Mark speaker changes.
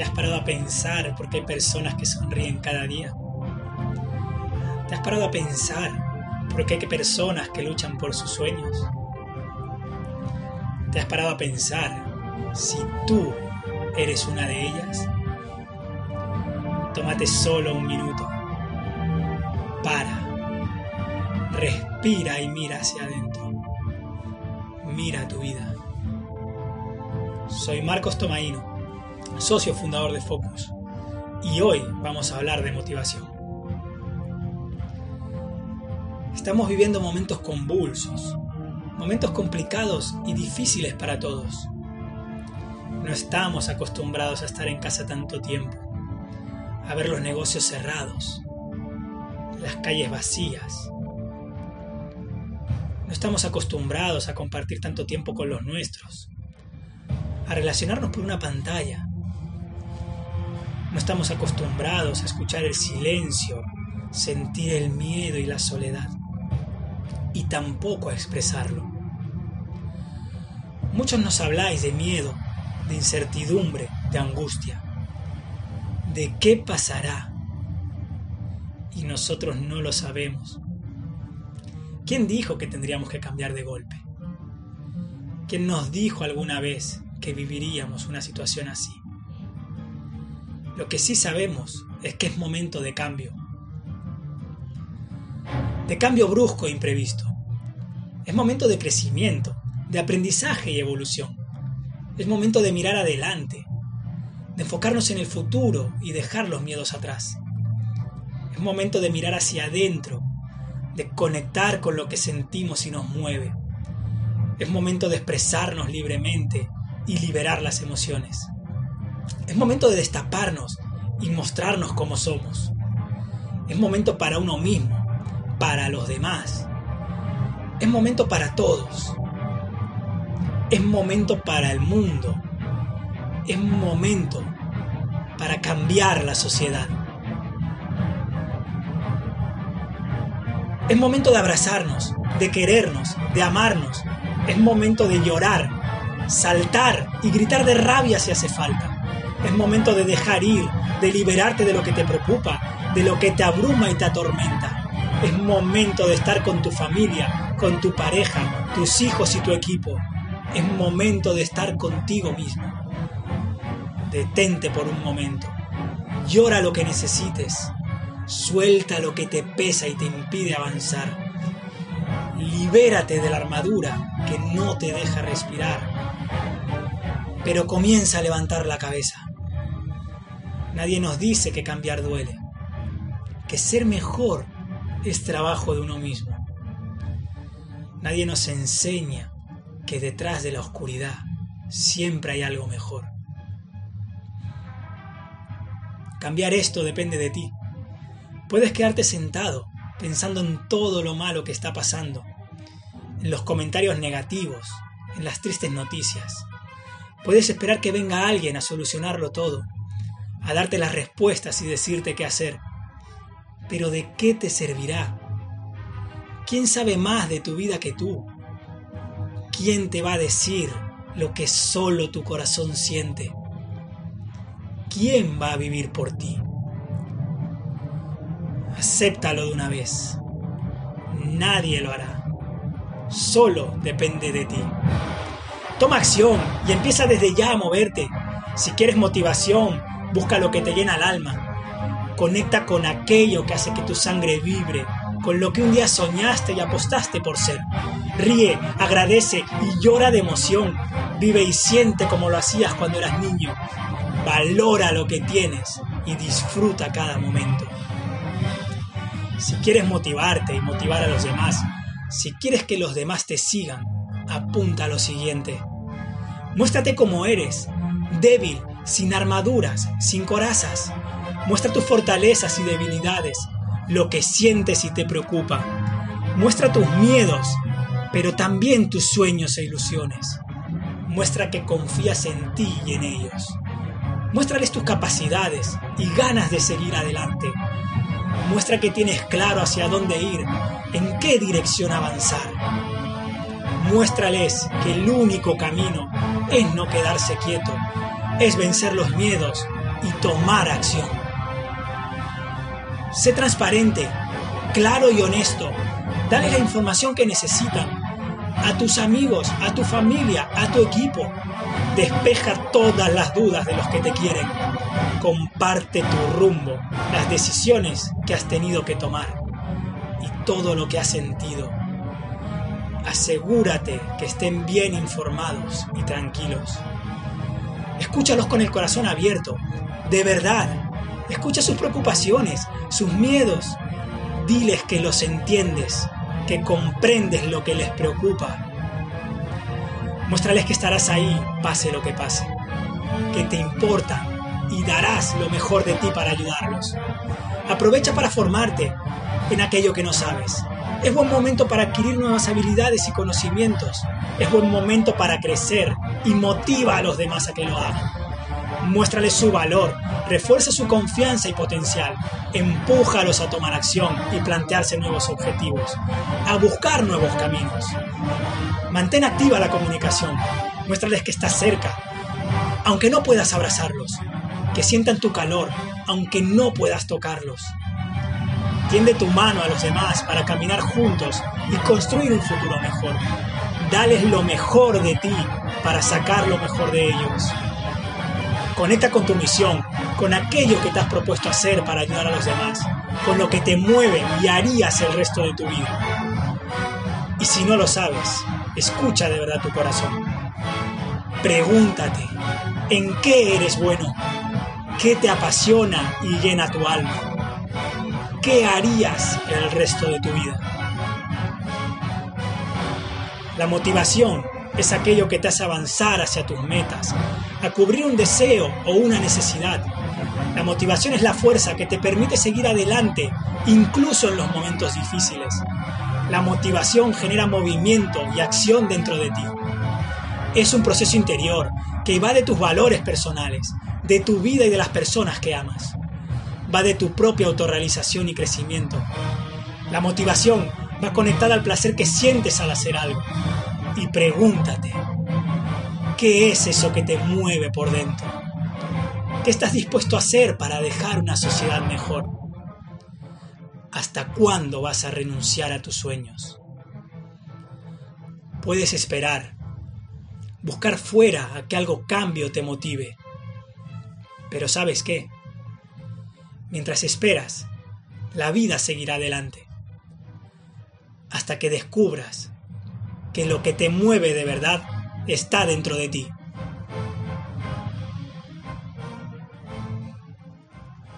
Speaker 1: ¿Te has parado a pensar por qué hay personas que sonríen cada día? ¿Te has parado a pensar por qué hay personas que luchan por sus sueños? ¿Te has parado a pensar si tú eres una de ellas? Tómate solo un minuto. Para. Respira y mira hacia adentro. Mira tu vida. Soy Marcos Tomaino, socio fundador de Focus, y hoy vamos a hablar de motivación. Estamos viviendo momentos convulsos, momentos complicados y difíciles para todos. No estamos acostumbrados a estar en casa tanto tiempo, a ver los negocios cerrados, las calles vacías. No estamos acostumbrados a compartir tanto tiempo con los nuestros, a relacionarnos por una pantalla. No estamos acostumbrados a escuchar el silencio, sentir el miedo y la soledad, y tampoco a expresarlo. Muchos nos habláis de miedo, de incertidumbre, de angustia, de qué pasará, y nosotros no lo sabemos. ¿Quién dijo que tendríamos que cambiar de golpe? ¿Quién nos dijo alguna vez que viviríamos una situación así. Lo que sí sabemos es que es momento de cambio. De cambio brusco e imprevisto. Es momento de crecimiento, de aprendizaje y evolución. Es momento de mirar adelante, de enfocarnos en el futuro y dejar los miedos atrás. Es momento de mirar hacia adentro, de conectar con lo que sentimos y nos mueve. Es momento de expresarnos libremente y liberar las emociones. Es momento de destaparnos y mostrarnos como somos. Es momento para uno mismo, para los demás. Es momento para todos. Es momento para el mundo. Es momento para cambiar la sociedad. Es momento de abrazarnos, de querernos, de amarnos. Es momento de llorar saltar y gritar de rabia si hace falta. Es momento de dejar ir, de liberarte de lo que te preocupa, de lo que te abruma y te atormenta. Es momento de estar con tu familia, con tu pareja, tus hijos y tu equipo. Es momento de estar contigo mismo. Detente por un momento. Llora lo que necesites. Suelta lo que te pesa y te impide avanzar. Libérate de la armadura que no te deja respirar pero comienza a levantar la cabeza. Nadie nos dice que cambiar duele, que ser mejor es trabajo de uno mismo. Nadie nos enseña que detrás de la oscuridad siempre hay algo mejor. Cambiar esto depende de ti. Puedes quedarte sentado pensando en todo lo malo que está pasando, en los comentarios negativos, en las tristes noticias. Puedes esperar que venga alguien a solucionarlo todo, a darte las respuestas y decirte qué hacer. Pero ¿de qué te servirá? ¿Quién sabe más de tu vida que tú? ¿Quién te va a decir lo que solo tu corazón siente? ¿Quién va a vivir por ti? Acéptalo de una vez. Nadie lo hará. Solo depende de ti. Toma acción y empieza desde ya a moverte. Si quieres motivación, busca lo que te llena el alma. Conecta con aquello que hace que tu sangre vibre, con lo que un día soñaste y apostaste por ser. Ríe, agradece y llora de emoción. Vive y siente como lo hacías cuando eras niño. Valora lo que tienes y disfruta cada momento. Si quieres motivarte y motivar a los demás, si quieres que los demás te sigan, apunta a lo siguiente. Muéstrate como eres, débil, sin armaduras, sin corazas. Muestra tus fortalezas y debilidades, lo que sientes y te preocupa. Muestra tus miedos, pero también tus sueños e ilusiones. Muestra que confías en ti y en ellos. Muéstrales tus capacidades y ganas de seguir adelante. Muestra que tienes claro hacia dónde ir, en qué dirección avanzar. Muéstrales que el único camino es no quedarse quieto, es vencer los miedos y tomar acción. Sé transparente, claro y honesto. Dale la información que necesitan a tus amigos, a tu familia, a tu equipo. Despeja todas las dudas de los que te quieren. Comparte tu rumbo, las decisiones que has tenido que tomar y todo lo que has sentido. Asegúrate que estén bien informados y tranquilos. Escúchalos con el corazón abierto, de verdad. Escucha sus preocupaciones, sus miedos. Diles que los entiendes que comprendes lo que les preocupa. Muéstrales que estarás ahí, pase lo que pase, que te importa y darás lo mejor de ti para ayudarlos. Aprovecha para formarte en aquello que no sabes. Es buen momento para adquirir nuevas habilidades y conocimientos. Es buen momento para crecer y motiva a los demás a que lo hagan. Muéstrales su valor, refuerza su confianza y potencial, empújalos a tomar acción y plantearse nuevos objetivos, a buscar nuevos caminos. Mantén activa la comunicación, muéstrales que estás cerca, aunque no puedas abrazarlos, que sientan tu calor, aunque no puedas tocarlos. Tiende tu mano a los demás para caminar juntos y construir un futuro mejor. Dales lo mejor de ti para sacar lo mejor de ellos. Conecta con tu misión, con aquello que te has propuesto hacer para ayudar a los demás, con lo que te mueve y harías el resto de tu vida. Y si no lo sabes, escucha de verdad tu corazón. Pregúntate, ¿en qué eres bueno? ¿Qué te apasiona y llena tu alma? ¿Qué harías el resto de tu vida? La motivación es aquello que te hace avanzar hacia tus metas, a cubrir un deseo o una necesidad. La motivación es la fuerza que te permite seguir adelante, incluso en los momentos difíciles. La motivación genera movimiento y acción dentro de ti. Es un proceso interior que va de tus valores personales, de tu vida y de las personas que amas. Va de tu propia autorrealización y crecimiento. La motivación va conectada al placer que sientes al hacer algo. Y pregúntate, ¿Qué es eso que te mueve por dentro? ¿Qué estás dispuesto a hacer para dejar una sociedad mejor? ¿Hasta cuándo vas a renunciar a tus sueños? Puedes esperar, buscar fuera a que algo cambie o te motive. Pero ¿sabes qué? Mientras esperas, la vida seguirá adelante. Hasta que descubras que lo que te mueve de verdad está dentro de ti.